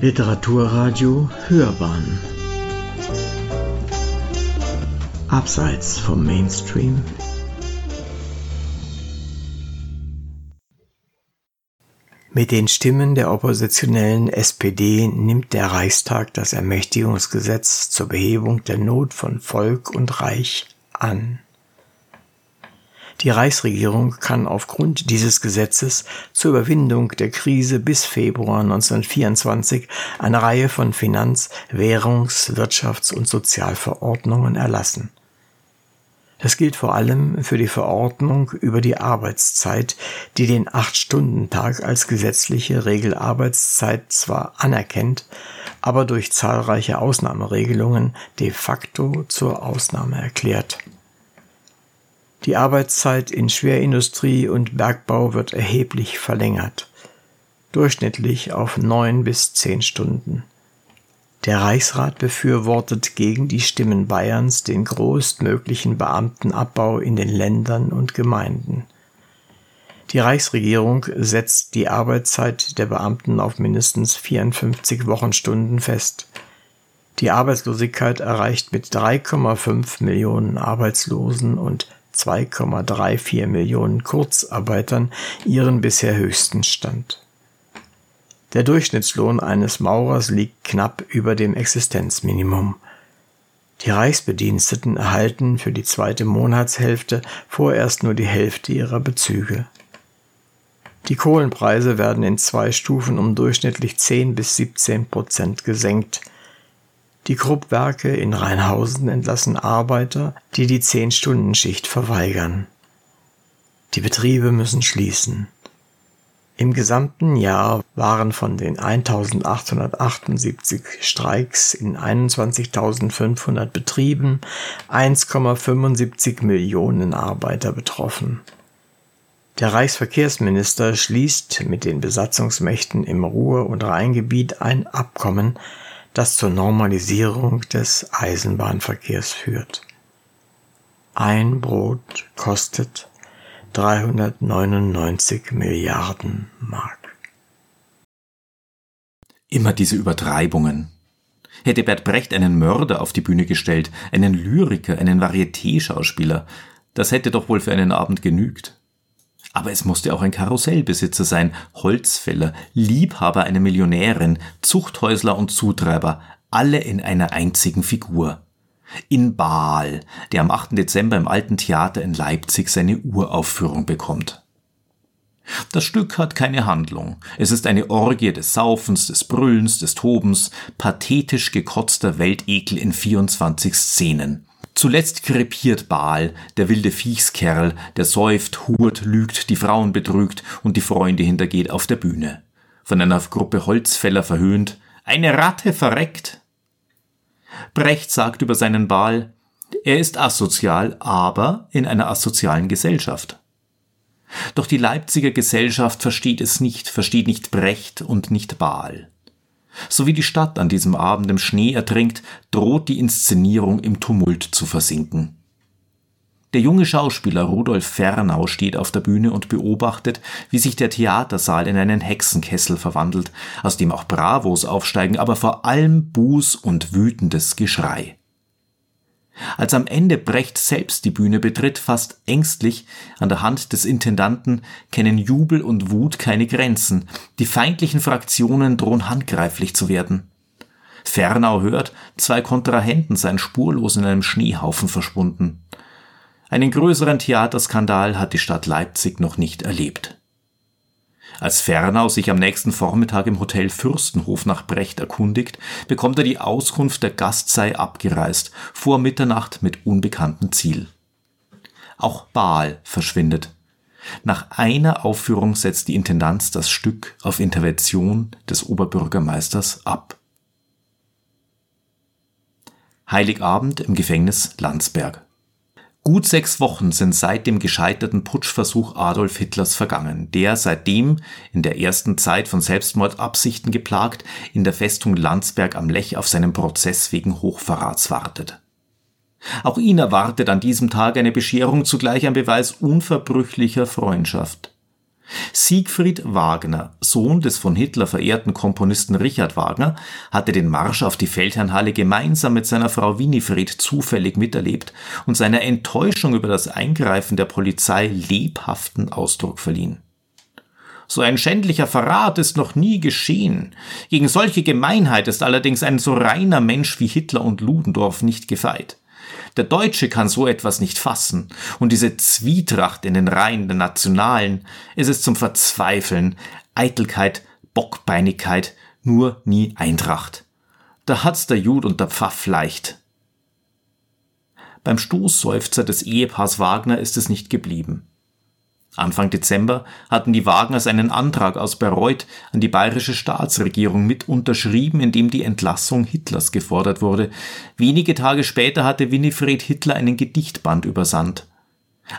Literaturradio Hörbahn Abseits vom Mainstream Mit den Stimmen der oppositionellen SPD nimmt der Reichstag das Ermächtigungsgesetz zur Behebung der Not von Volk und Reich an. Die Reichsregierung kann aufgrund dieses Gesetzes zur Überwindung der Krise bis Februar 1924 eine Reihe von Finanz-, Währungs-, Wirtschafts- und Sozialverordnungen erlassen. Das gilt vor allem für die Verordnung über die Arbeitszeit, die den Acht-Stunden-Tag als gesetzliche Regelarbeitszeit zwar anerkennt, aber durch zahlreiche Ausnahmeregelungen de facto zur Ausnahme erklärt. Die Arbeitszeit in Schwerindustrie und Bergbau wird erheblich verlängert, durchschnittlich auf neun bis zehn Stunden. Der Reichsrat befürwortet gegen die Stimmen Bayerns den größtmöglichen Beamtenabbau in den Ländern und Gemeinden. Die Reichsregierung setzt die Arbeitszeit der Beamten auf mindestens 54 Wochenstunden fest. Die Arbeitslosigkeit erreicht mit 3,5 Millionen Arbeitslosen und 2,34 Millionen Kurzarbeitern ihren bisher höchsten Stand. Der Durchschnittslohn eines Maurers liegt knapp über dem Existenzminimum. Die Reichsbediensteten erhalten für die zweite Monatshälfte vorerst nur die Hälfte ihrer Bezüge. Die Kohlenpreise werden in zwei Stufen um durchschnittlich 10 bis 17 Prozent gesenkt – die Kruppwerke in Rheinhausen entlassen Arbeiter, die die Zehn-Stunden-Schicht verweigern. Die Betriebe müssen schließen. Im gesamten Jahr waren von den 1878 Streiks in 21.500 Betrieben 1,75 Millionen Arbeiter betroffen. Der Reichsverkehrsminister schließt mit den Besatzungsmächten im Ruhr- und Rheingebiet ein Abkommen, das zur Normalisierung des Eisenbahnverkehrs führt. Ein Brot kostet 399 Milliarden Mark. Immer diese Übertreibungen. Hätte Bert Brecht einen Mörder auf die Bühne gestellt, einen Lyriker, einen Varieté-Schauspieler, das hätte doch wohl für einen Abend genügt. Aber es musste auch ein Karussellbesitzer sein, Holzfäller, Liebhaber einer Millionärin, Zuchthäusler und Zutreiber, alle in einer einzigen Figur. In Baal, der am 8. Dezember im Alten Theater in Leipzig seine Uraufführung bekommt. Das Stück hat keine Handlung. Es ist eine Orgie des Saufens, des Brüllens, des Tobens, pathetisch gekotzter Weltekel in 24 Szenen. Zuletzt krepiert Baal, der wilde Viechskerl, der säuft, hurt, lügt, die Frauen betrügt und die Freunde hintergeht auf der Bühne. Von einer Gruppe Holzfäller verhöhnt, eine Ratte verreckt. Brecht sagt über seinen Baal, er ist asozial, aber in einer asozialen Gesellschaft. Doch die Leipziger Gesellschaft versteht es nicht, versteht nicht Brecht und nicht Baal. So wie die Stadt an diesem Abend im Schnee ertrinkt, droht die Inszenierung im Tumult zu versinken. Der junge Schauspieler Rudolf Fernau steht auf der Bühne und beobachtet, wie sich der Theatersaal in einen Hexenkessel verwandelt, aus dem auch Bravos aufsteigen, aber vor allem Buß und wütendes Geschrei. Als am Ende Brecht selbst die Bühne betritt, fast ängstlich, an der Hand des Intendanten, kennen Jubel und Wut keine Grenzen. Die feindlichen Fraktionen drohen handgreiflich zu werden. Fernau hört, zwei Kontrahenten seien spurlos in einem Schneehaufen verschwunden. Einen größeren Theaterskandal hat die Stadt Leipzig noch nicht erlebt. Als Fernau sich am nächsten Vormittag im Hotel Fürstenhof nach Brecht erkundigt, bekommt er die Auskunft, der Gast sei abgereist, vor Mitternacht mit unbekanntem Ziel. Auch Baal verschwindet. Nach einer Aufführung setzt die Intendanz das Stück auf Intervention des Oberbürgermeisters ab. Heiligabend im Gefängnis Landsberg. Gut sechs Wochen sind seit dem gescheiterten Putschversuch Adolf Hitlers vergangen, der seitdem, in der ersten Zeit von Selbstmordabsichten geplagt, in der Festung Landsberg am Lech auf seinen Prozess wegen Hochverrats wartet. Auch ihn erwartet an diesem Tag eine Bescherung, zugleich ein Beweis unverbrüchlicher Freundschaft. Siegfried Wagner, Sohn des von Hitler verehrten Komponisten Richard Wagner, hatte den Marsch auf die Feldherrnhalle gemeinsam mit seiner Frau Winifred zufällig miterlebt und seiner Enttäuschung über das Eingreifen der Polizei lebhaften Ausdruck verliehen. So ein schändlicher Verrat ist noch nie geschehen. Gegen solche Gemeinheit ist allerdings ein so reiner Mensch wie Hitler und Ludendorff nicht gefeit. Der Deutsche kann so etwas nicht fassen, und diese Zwietracht in den Reihen der Nationalen ist es zum Verzweifeln, Eitelkeit, Bockbeinigkeit, nur nie Eintracht. Da hat's der Jud und der Pfaff leicht. Beim Stoßseufzer des Ehepaars Wagner ist es nicht geblieben. Anfang Dezember hatten die Wagners einen Antrag aus Bayreuth an die bayerische Staatsregierung mit unterschrieben, in dem die Entlassung Hitlers gefordert wurde. Wenige Tage später hatte Winifred Hitler einen Gedichtband übersandt.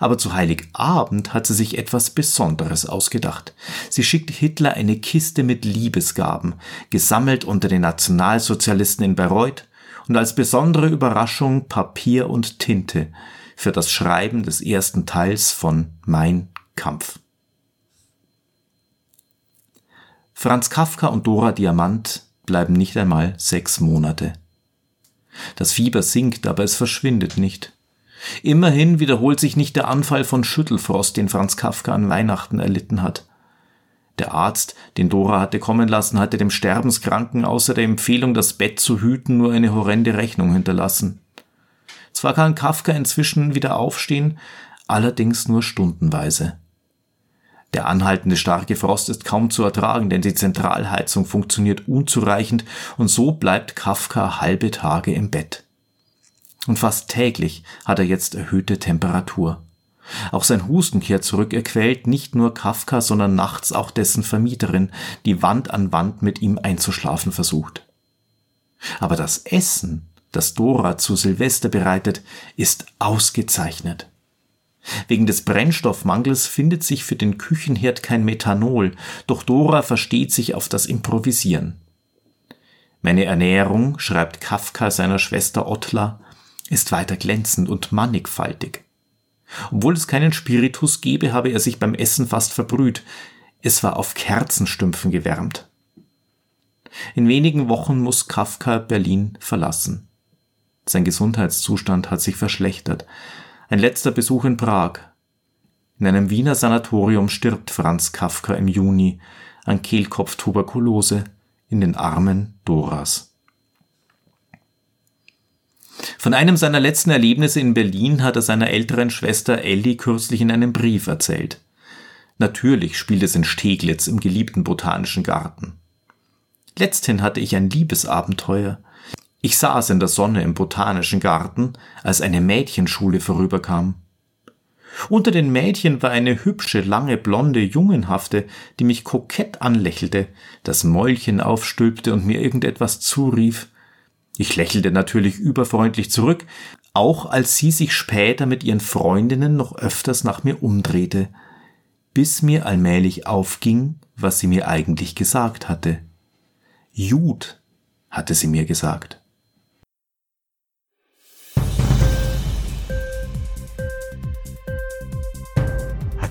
Aber zu Heiligabend hat sie sich etwas Besonderes ausgedacht. Sie schickt Hitler eine Kiste mit Liebesgaben, gesammelt unter den Nationalsozialisten in Bayreuth und als besondere Überraschung Papier und Tinte für das Schreiben des ersten Teils von Mein Kampf. Franz Kafka und Dora Diamant bleiben nicht einmal sechs Monate. Das Fieber sinkt, aber es verschwindet nicht. Immerhin wiederholt sich nicht der Anfall von Schüttelfrost, den Franz Kafka an Weihnachten erlitten hat. Der Arzt, den Dora hatte kommen lassen, hatte dem Sterbenskranken außer der Empfehlung, das Bett zu hüten, nur eine horrende Rechnung hinterlassen. Zwar kann Kafka inzwischen wieder aufstehen, allerdings nur stundenweise. Der anhaltende starke Frost ist kaum zu ertragen, denn die Zentralheizung funktioniert unzureichend und so bleibt Kafka halbe Tage im Bett. Und fast täglich hat er jetzt erhöhte Temperatur. Auch sein Husten kehrt zurück, er quält nicht nur Kafka, sondern nachts auch dessen Vermieterin, die Wand an Wand mit ihm einzuschlafen versucht. Aber das Essen, das Dora zu Silvester bereitet, ist ausgezeichnet. Wegen des Brennstoffmangels findet sich für den Küchenherd kein Methanol, doch Dora versteht sich auf das Improvisieren. Meine Ernährung, schreibt Kafka seiner Schwester Ottla, ist weiter glänzend und mannigfaltig. Obwohl es keinen Spiritus gebe, habe er sich beim Essen fast verbrüht. Es war auf Kerzenstümpfen gewärmt. In wenigen Wochen muss Kafka Berlin verlassen. Sein Gesundheitszustand hat sich verschlechtert. Ein letzter Besuch in Prag. In einem Wiener Sanatorium stirbt Franz Kafka im Juni an Kehlkopftuberkulose in den Armen Doras. Von einem seiner letzten Erlebnisse in Berlin hat er seiner älteren Schwester Elli kürzlich in einem Brief erzählt. Natürlich spielt es in Steglitz im geliebten botanischen Garten. Letzthin hatte ich ein Liebesabenteuer, ich saß in der Sonne im botanischen Garten, als eine Mädchenschule vorüberkam. Unter den Mädchen war eine hübsche, lange, blonde, jungenhafte, die mich kokett anlächelte, das Mäulchen aufstülpte und mir irgendetwas zurief. Ich lächelte natürlich überfreundlich zurück, auch als sie sich später mit ihren Freundinnen noch öfters nach mir umdrehte, bis mir allmählich aufging, was sie mir eigentlich gesagt hatte. Jud, hatte sie mir gesagt.